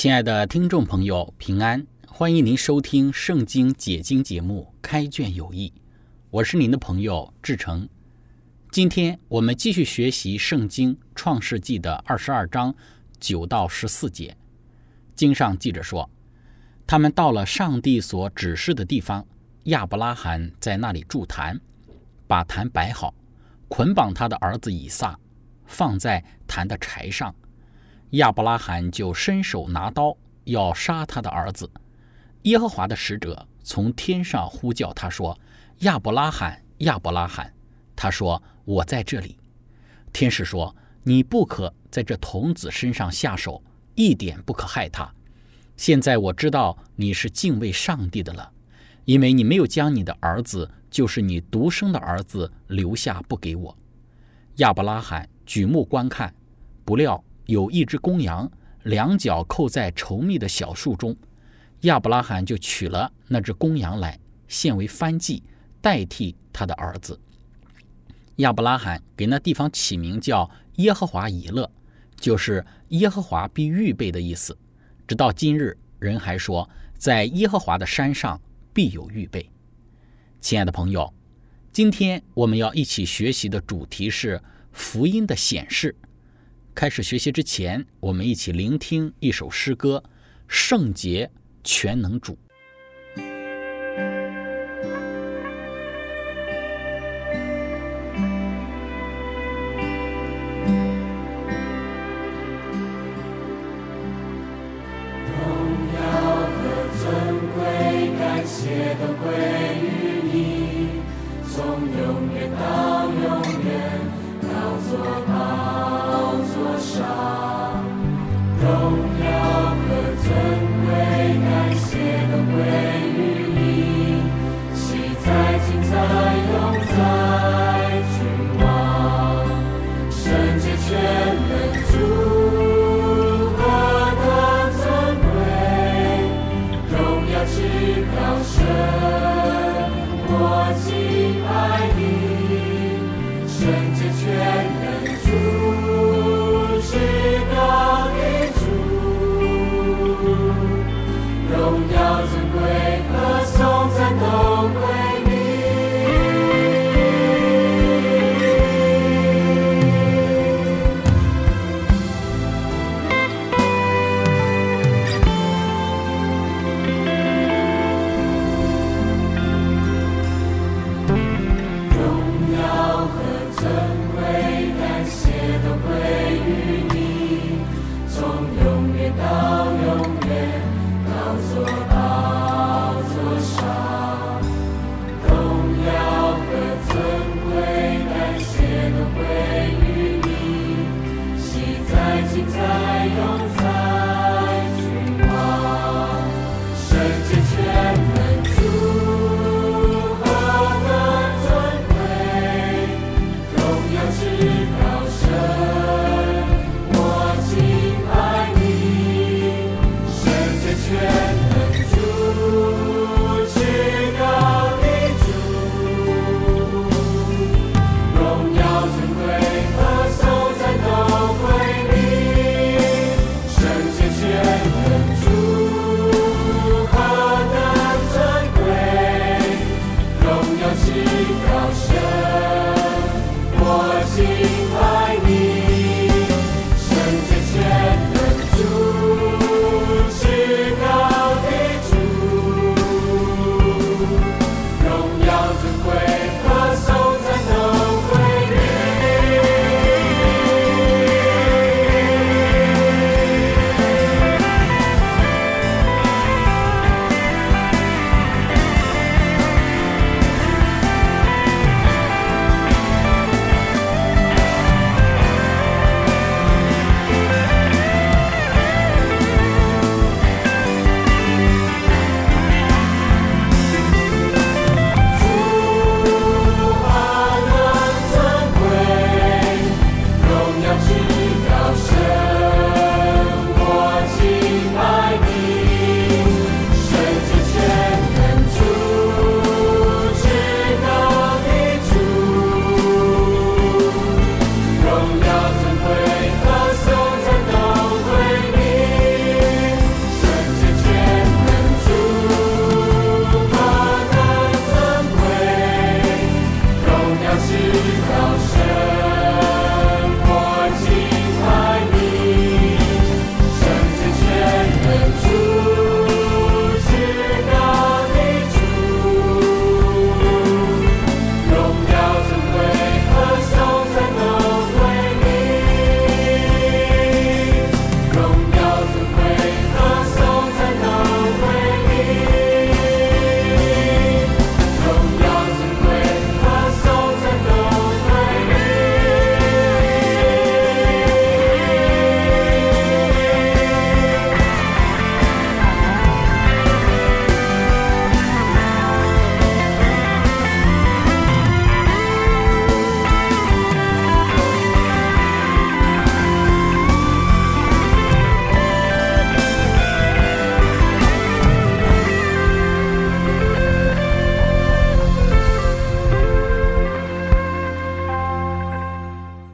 亲爱的听众朋友，平安！欢迎您收听《圣经解经》节目《开卷有益》，我是您的朋友志成。今天我们继续学习《圣经·创世纪》的二十二章九到十四节。经上记着说，他们到了上帝所指示的地方，亚伯拉罕在那里筑坛，把坛摆好，捆绑他的儿子以撒，放在坛的柴上。亚伯拉罕就伸手拿刀要杀他的儿子。耶和华的使者从天上呼叫他说：“亚伯拉罕，亚伯拉罕。”他说：“我在这里。”天使说：“你不可在这童子身上下手，一点不可害他。现在我知道你是敬畏上帝的了，因为你没有将你的儿子，就是你独生的儿子留下不给我。”亚伯拉罕举目观看，不料。有一只公羊，两脚扣在稠密的小树中，亚伯拉罕就取了那只公羊来献为燔祭，代替他的儿子。亚伯拉罕给那地方起名叫耶和华以勒，就是耶和华必预备的意思。直到今日，人还说，在耶和华的山上必有预备。亲爱的朋友，今天我们要一起学习的主题是福音的显示。开始学习之前，我们一起聆听一首诗歌：《圣洁全能主》。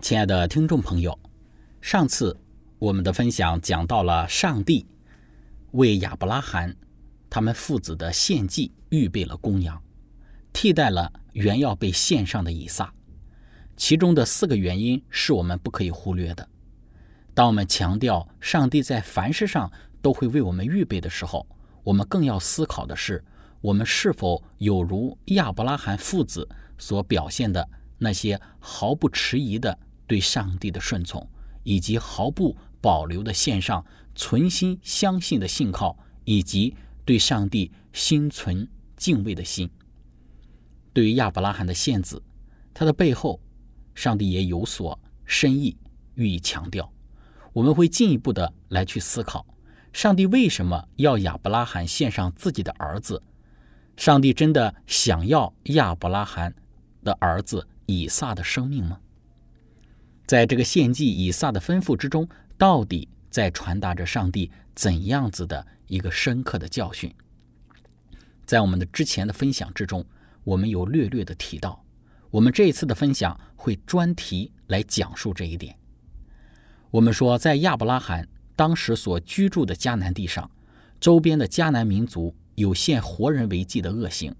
亲爱的听众朋友，上次我们的分享讲到了上帝为亚伯拉罕他们父子的献祭预备了公羊，替代了原要被献上的以撒。其中的四个原因是我们不可以忽略的。当我们强调上帝在凡事上都会为我们预备的时候，我们更要思考的是，我们是否有如亚伯拉罕父子所表现的那些毫不迟疑的。对上帝的顺从，以及毫不保留的献上存心相信的信靠，以及对上帝心存敬畏的心。对于亚伯拉罕的献子，他的背后，上帝也有所深意予以强调。我们会进一步的来去思考，上帝为什么要亚伯拉罕献上自己的儿子？上帝真的想要亚伯拉罕的儿子以撒的生命吗？在这个献祭以撒的吩咐之中，到底在传达着上帝怎样子的一个深刻的教训？在我们的之前的分享之中，我们有略略的提到，我们这一次的分享会专题来讲述这一点。我们说，在亚伯拉罕当时所居住的迦南地上，周边的迦南民族有献活人为祭的恶行，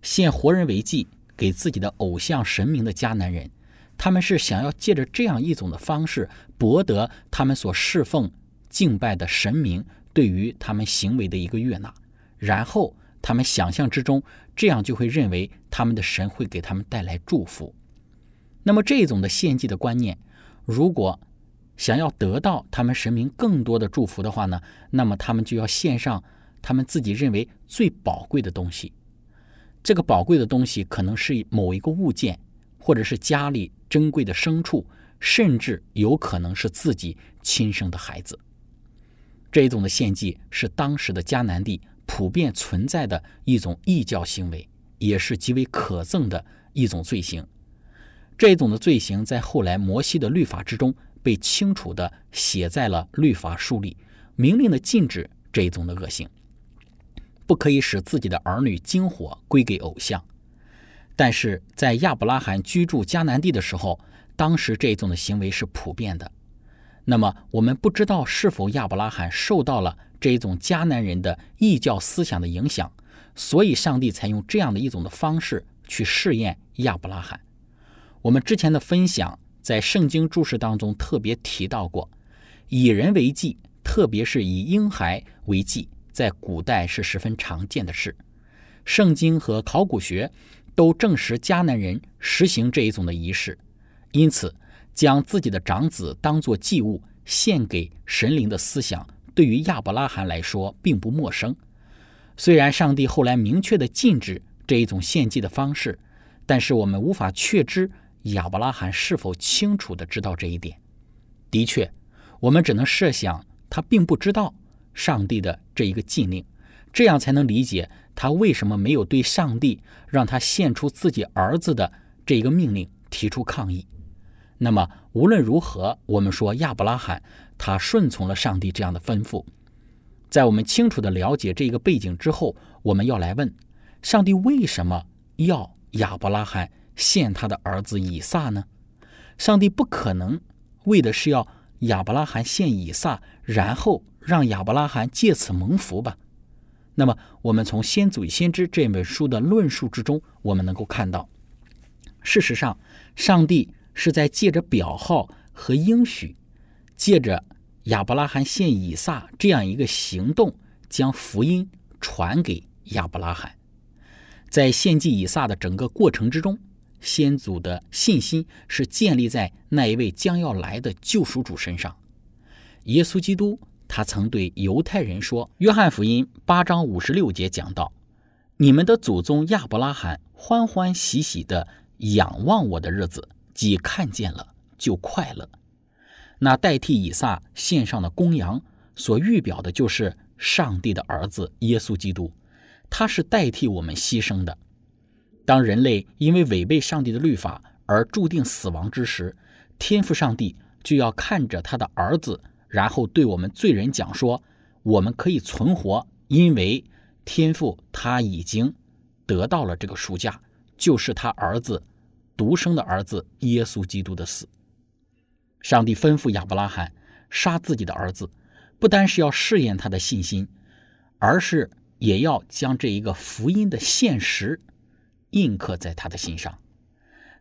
献活人为祭给自己的偶像神明的迦南人。他们是想要借着这样一种的方式，博得他们所侍奉、敬拜的神明对于他们行为的一个悦纳，然后他们想象之中，这样就会认为他们的神会给他们带来祝福。那么这种的献祭的观念，如果想要得到他们神明更多的祝福的话呢，那么他们就要献上他们自己认为最宝贵的东西。这个宝贵的东西可能是某一个物件。或者是家里珍贵的牲畜，甚至有可能是自己亲生的孩子。这一种的献祭是当时的迦南地普遍存在的一种异教行为，也是极为可憎的一种罪行。这一种的罪行在后来摩西的律法之中被清楚的写在了律法书里，明令的禁止这一种的恶行，不可以使自己的儿女金火归给偶像。但是在亚伯拉罕居住迦南地的时候，当时这种的行为是普遍的。那么我们不知道是否亚伯拉罕受到了这一种迦南人的异教思想的影响，所以上帝才用这样的一种的方式去试验亚伯拉罕。我们之前的分享在圣经注释当中特别提到过，以人为祭，特别是以婴孩为祭，在古代是十分常见的事。圣经和考古学。都证实迦南人实行这一种的仪式，因此将自己的长子当作祭物献给神灵的思想，对于亚伯拉罕来说并不陌生。虽然上帝后来明确的禁止这一种献祭的方式，但是我们无法确知亚伯拉罕是否清楚的知道这一点。的确，我们只能设想他并不知道上帝的这一个禁令，这样才能理解。他为什么没有对上帝让他献出自己儿子的这一个命令提出抗议？那么无论如何，我们说亚伯拉罕他顺从了上帝这样的吩咐。在我们清楚的了解这个背景之后，我们要来问：上帝为什么要亚伯拉罕献他的儿子以撒呢？上帝不可能为的是要亚伯拉罕献以撒，然后让亚伯拉罕借此蒙福吧？那么，我们从《先祖与先知》这本书的论述之中，我们能够看到，事实上，上帝是在借着表号和应许，借着亚伯拉罕献以撒这样一个行动，将福音传给亚伯拉罕。在献祭以撒的整个过程之中，先祖的信心是建立在那一位将要来的救赎主身上，耶稣基督。他曾对犹太人说：“《约翰福音》八章五十六节讲到，你们的祖宗亚伯拉罕欢欢喜喜的仰望我的日子，即看见了就快乐。那代替以撒献上的公羊，所预表的就是上帝的儿子耶稣基督，他是代替我们牺牲的。当人类因为违背上帝的律法而注定死亡之时，天父上帝就要看着他的儿子。”然后对我们罪人讲说，我们可以存活，因为天父他已经得到了这个赎价，就是他儿子独生的儿子耶稣基督的死。上帝吩咐亚伯拉罕杀自己的儿子，不单是要试验他的信心，而是也要将这一个福音的现实印刻在他的心上。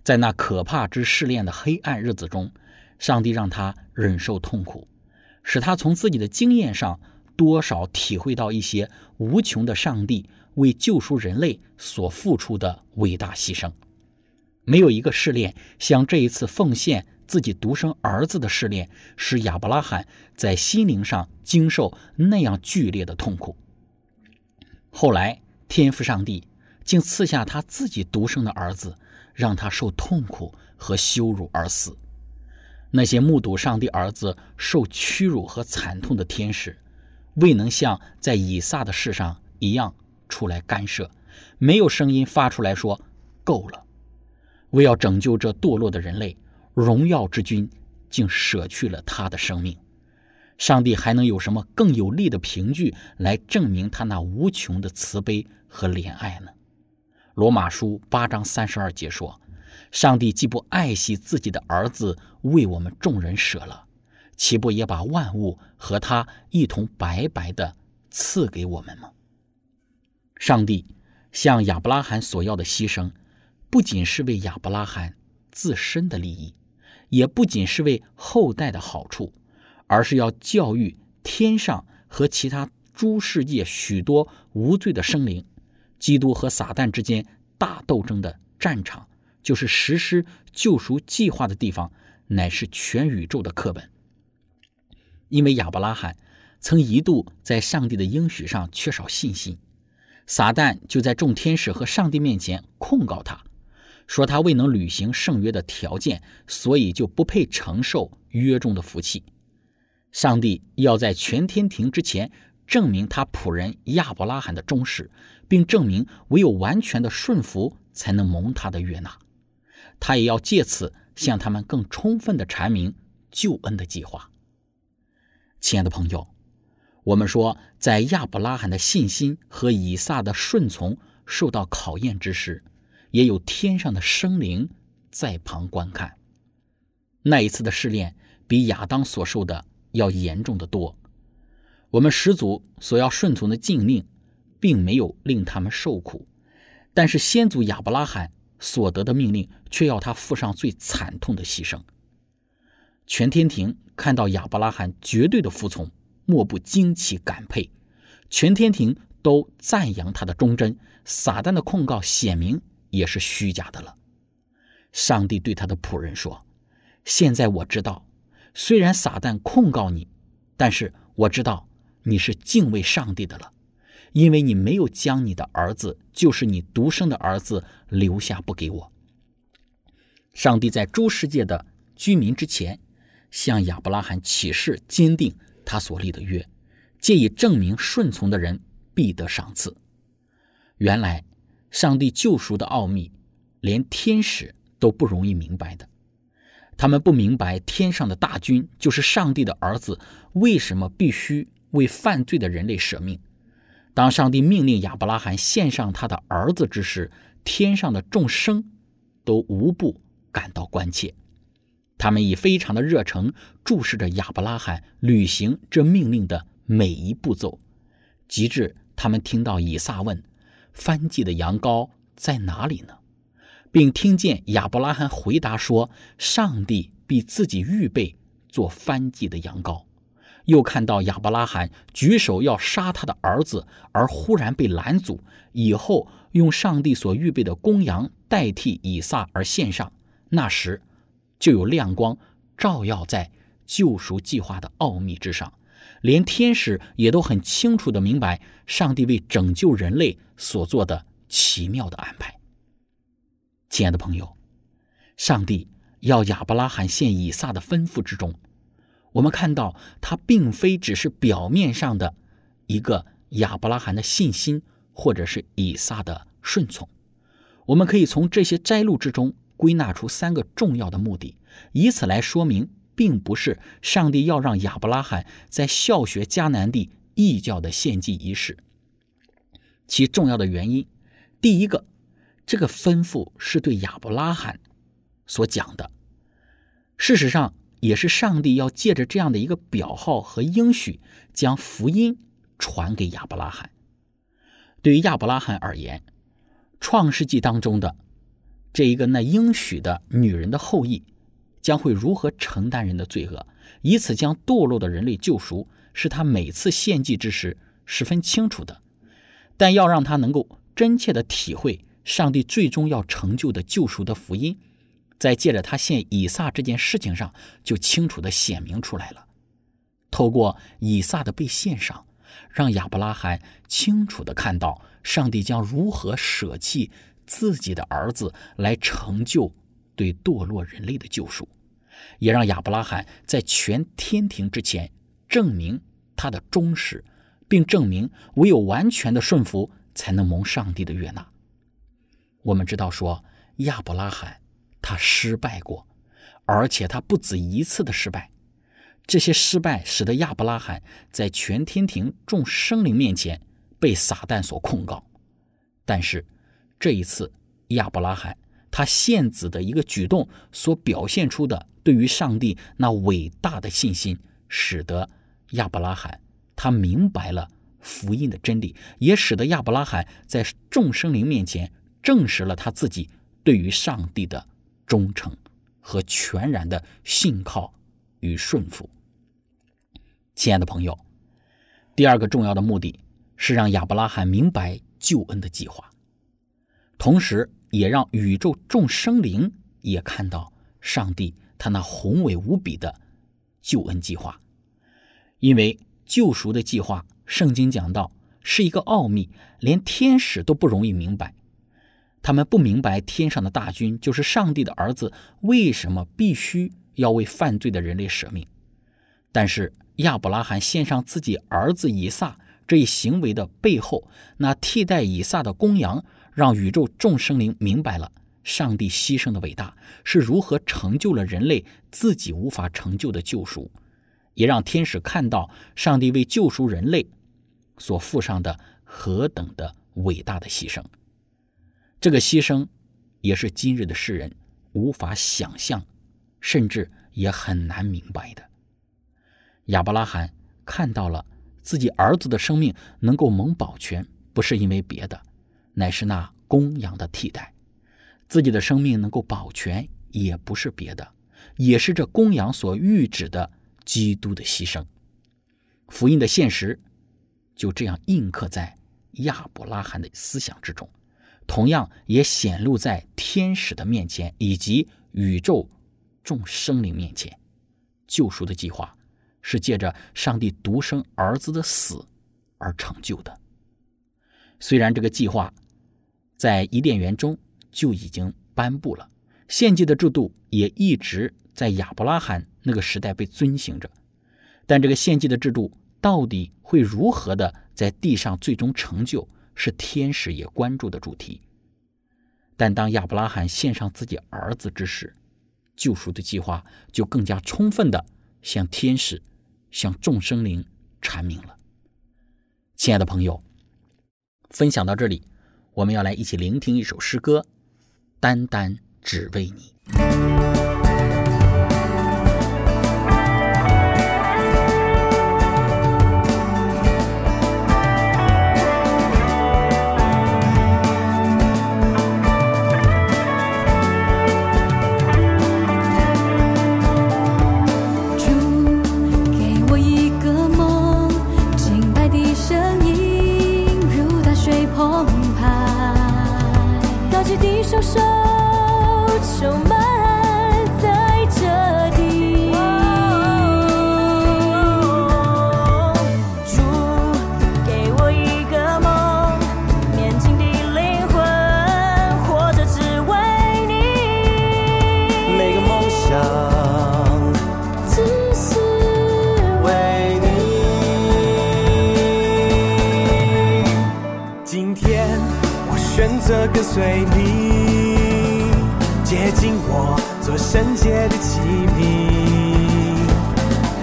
在那可怕之试炼的黑暗日子中，上帝让他忍受痛苦，使他从自己的经验上多少体会到一些无穷的上帝为救赎人类所付出的伟大牺牲。没有一个试炼像这一次奉献自己独生儿子的试炼，使亚伯拉罕在心灵上经受那样剧烈的痛苦。后来，天父上帝竟赐下他自己独生的儿子，让他受痛苦和羞辱而死。那些目睹上帝儿子受屈辱和惨痛的天使，未能像在以撒的事上一样出来干涉，没有声音发出来说：“够了。”为要拯救这堕落的人类，荣耀之君竟舍去了他的生命。上帝还能有什么更有力的凭据来证明他那无穷的慈悲和怜爱呢？罗马书八章三十二节说：“上帝既不爱惜自己的儿子为我们众人舍了，岂不也把万物和他一同白白的赐给我们吗？”上帝向亚伯拉罕所要的牺牲。不仅是为亚伯拉罕自身的利益，也不仅是为后代的好处，而是要教育天上和其他诸世界许多无罪的生灵。基督和撒旦之间大斗争的战场，就是实施救赎计划的地方，乃是全宇宙的课本。因为亚伯拉罕曾一度在上帝的应许上缺少信心，撒旦就在众天使和上帝面前控告他。说他未能履行圣约的条件，所以就不配承受约中的福气。上帝要在全天庭之前证明他仆人亚伯拉罕的忠实，并证明唯有完全的顺服才能蒙他的悦纳。他也要借此向他们更充分的阐明救恩的计划。亲爱的朋友，我们说，在亚伯拉罕的信心和以撒的顺从受到考验之时。也有天上的生灵在旁观看。那一次的试炼比亚当所受的要严重的多。我们始祖所要顺从的禁令，并没有令他们受苦，但是先祖亚伯拉罕所得的命令，却要他付上最惨痛的牺牲。全天庭看到亚伯拉罕绝对的服从，莫不惊奇感佩。全天庭都赞扬他的忠贞。撒旦的控告显明。也是虚假的了。上帝对他的仆人说：“现在我知道，虽然撒旦控告你，但是我知道你是敬畏上帝的了，因为你没有将你的儿子，就是你独生的儿子留下不给我。”上帝在诸世界的居民之前，向亚伯拉罕起誓，坚定他所立的约，借以证明顺从的人必得赏赐。原来。上帝救赎的奥秘，连天使都不容易明白的。他们不明白天上的大军就是上帝的儿子，为什么必须为犯罪的人类舍命？当上帝命令亚伯拉罕献上他的儿子之时，天上的众生都无不感到关切。他们以非常的热诚注视着亚伯拉罕履行这命令的每一步骤，及至他们听到以撒问。翻祭的羊羔在哪里呢？并听见亚伯拉罕回答说：“上帝必自己预备做翻祭的羊羔。”又看到亚伯拉罕举手要杀他的儿子，而忽然被拦阻，以后用上帝所预备的公羊代替以撒而献上。那时，就有亮光照耀在救赎计划的奥秘之上。连天使也都很清楚地明白上帝为拯救人类所做的奇妙的安排。亲爱的朋友，上帝要亚伯拉罕献以撒的吩咐之中，我们看到他并非只是表面上的一个亚伯拉罕的信心，或者是以撒的顺从。我们可以从这些摘录之中归纳出三个重要的目的，以此来说明。并不是上帝要让亚伯拉罕在校学迦南地异教的献祭仪式。其重要的原因，第一个，这个吩咐是对亚伯拉罕所讲的。事实上，也是上帝要借着这样的一个表号和应许，将福音传给亚伯拉罕。对于亚伯拉罕而言，创世纪当中的这一个那应许的女人的后裔，将会如何承担人的罪恶，以此将堕落的人类救赎，是他每次献祭之时十分清楚的。但要让他能够真切的体会上帝最终要成就的救赎的福音。在借着他献以撒这件事情上，就清楚的显明出来了。透过以撒的被献上，让亚伯拉罕清楚的看到上帝将如何舍弃自己的儿子来成就对堕落人类的救赎，也让亚伯拉罕在全天庭之前证明他的忠实，并证明唯有完全的顺服才能蒙上帝的悦纳。我们知道说亚伯拉罕。他失败过，而且他不止一次的失败。这些失败使得亚伯拉罕在全天庭众生灵面前被撒旦所控告。但是这一次，亚伯拉罕他献子的一个举动所表现出的对于上帝那伟大的信心，使得亚伯拉罕他明白了福音的真理，也使得亚伯拉罕在众生灵面前证实了他自己对于上帝的。忠诚和全然的信靠与顺服，亲爱的朋友，第二个重要的目的是让亚伯拉罕明白救恩的计划，同时也让宇宙众生灵也看到上帝他那宏伟无比的救恩计划。因为救赎的计划，圣经讲到是一个奥秘，连天使都不容易明白。他们不明白天上的大军就是上帝的儿子，为什么必须要为犯罪的人类舍命？但是亚伯拉罕献上自己儿子以撒这一行为的背后，那替代以撒的公羊，让宇宙众生灵明白了上帝牺牲的伟大是如何成就了人类自己无法成就的救赎，也让天使看到上帝为救赎人类所付上的何等的伟大的牺牲。这个牺牲，也是今日的世人无法想象，甚至也很难明白的。亚伯拉罕看到了自己儿子的生命能够蒙保全，不是因为别的，乃是那公羊的替代；自己的生命能够保全，也不是别的，也是这公羊所预指的基督的牺牲。福音的现实就这样印刻在亚伯拉罕的思想之中。同样也显露在天使的面前，以及宇宙众生灵面前。救赎的计划是借着上帝独生儿子的死而成就的。虽然这个计划在伊甸园中就已经颁布了，献祭的制度也一直在亚伯拉罕那个时代被遵行着，但这个献祭的制度到底会如何的在地上最终成就？是天使也关注的主题，但当亚伯拉罕献上自己儿子之时，救赎的计划就更加充分的向天使、向众生灵阐明了。亲爱的朋友，分享到这里，我们要来一起聆听一首诗歌，《单单只为你》。随你接近我，做圣洁的器皿。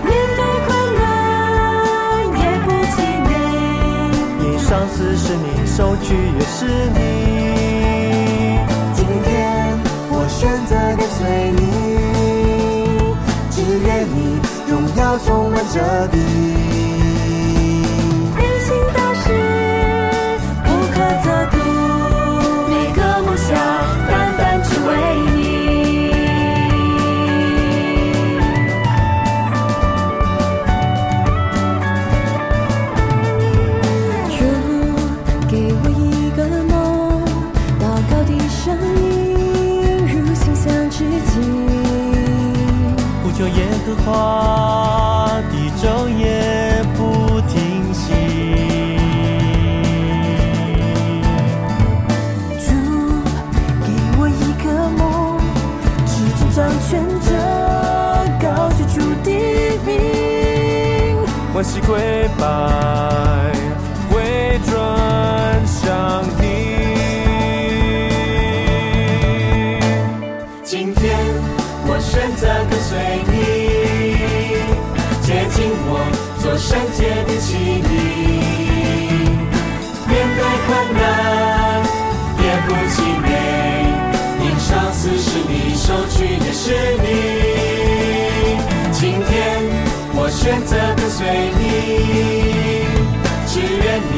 面对困难也不气馁，因上司是你，收据也是你。今天我选择跟随你，只愿。你荣耀充满这地。是你。今天我选择跟随你，只愿你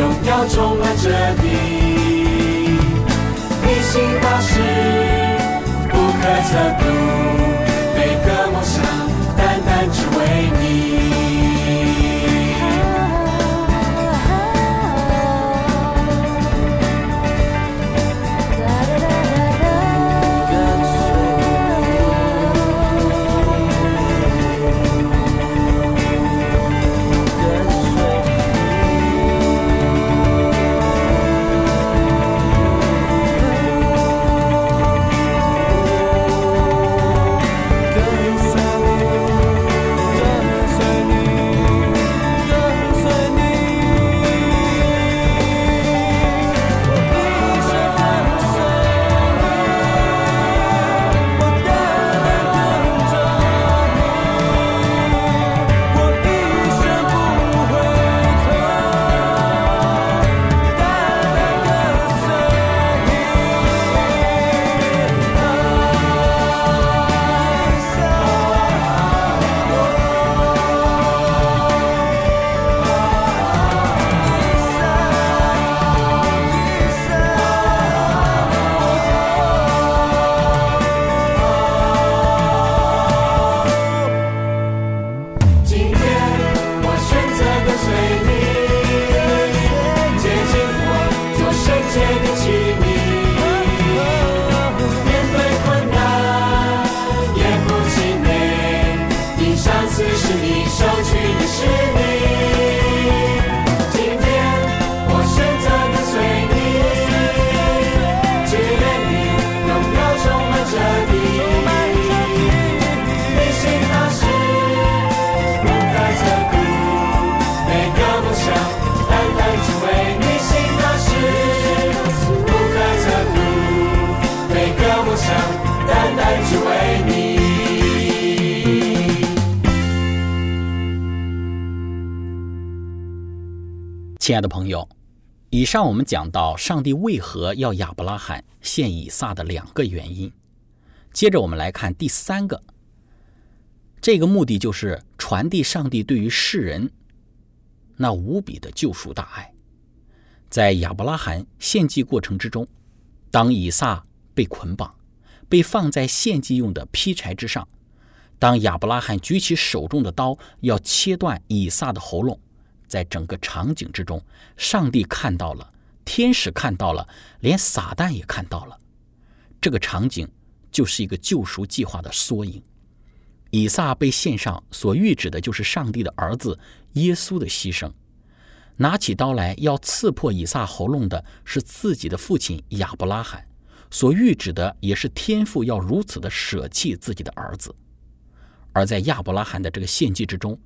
荣耀充满着地。你心大事不可测度，亲爱的朋友，以上我们讲到上帝为何要亚伯拉罕献以撒的两个原因。接着我们来看第三个，这个目的就是传递上帝对于世人那无比的救赎大爱。在亚伯拉罕献祭过程之中，当以撒被捆绑，被放在献祭用的劈柴之上，当亚伯拉罕举起手中的刀要切断以撒的喉咙，在整个场景之中，上帝看到了，天使看到了，连撒旦也看到了。这个场景就是一个救赎计划的缩影。以撒被献上，所预指的就是上帝的儿子耶稣的牺牲。拿起刀来要刺破以撒喉咙的是自己的父亲亚伯拉罕，所预指的也是天父要如此的舍弃自己的儿子。而在亚伯拉罕的这个献祭之中，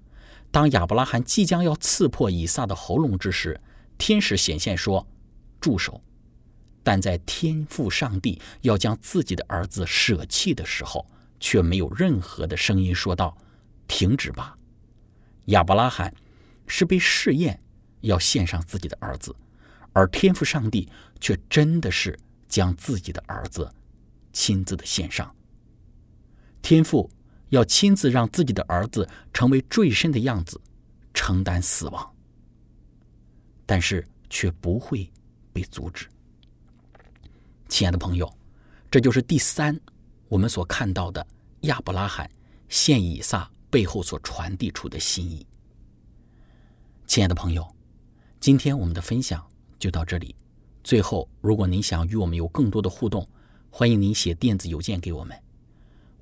当亚伯拉罕即将要刺破以撒的喉咙之时，天使显现说：“住手！”但在天父上帝要将自己的儿子舍弃的时候，却没有任何的声音说道：“停止吧！”亚伯拉罕是被试验要献上自己的儿子，而天父上帝却真的是将自己的儿子亲自的献上。天父要亲自让自己的儿子成为坠身的样子，承担死亡，但是却不会被阻止。亲爱的朋友，这就是第三我们所看到的亚伯拉罕献以撒背后所传递出的心意。亲爱的朋友，今天我们的分享就到这里。最后，如果您想与我们有更多的互动，欢迎您写电子邮件给我们。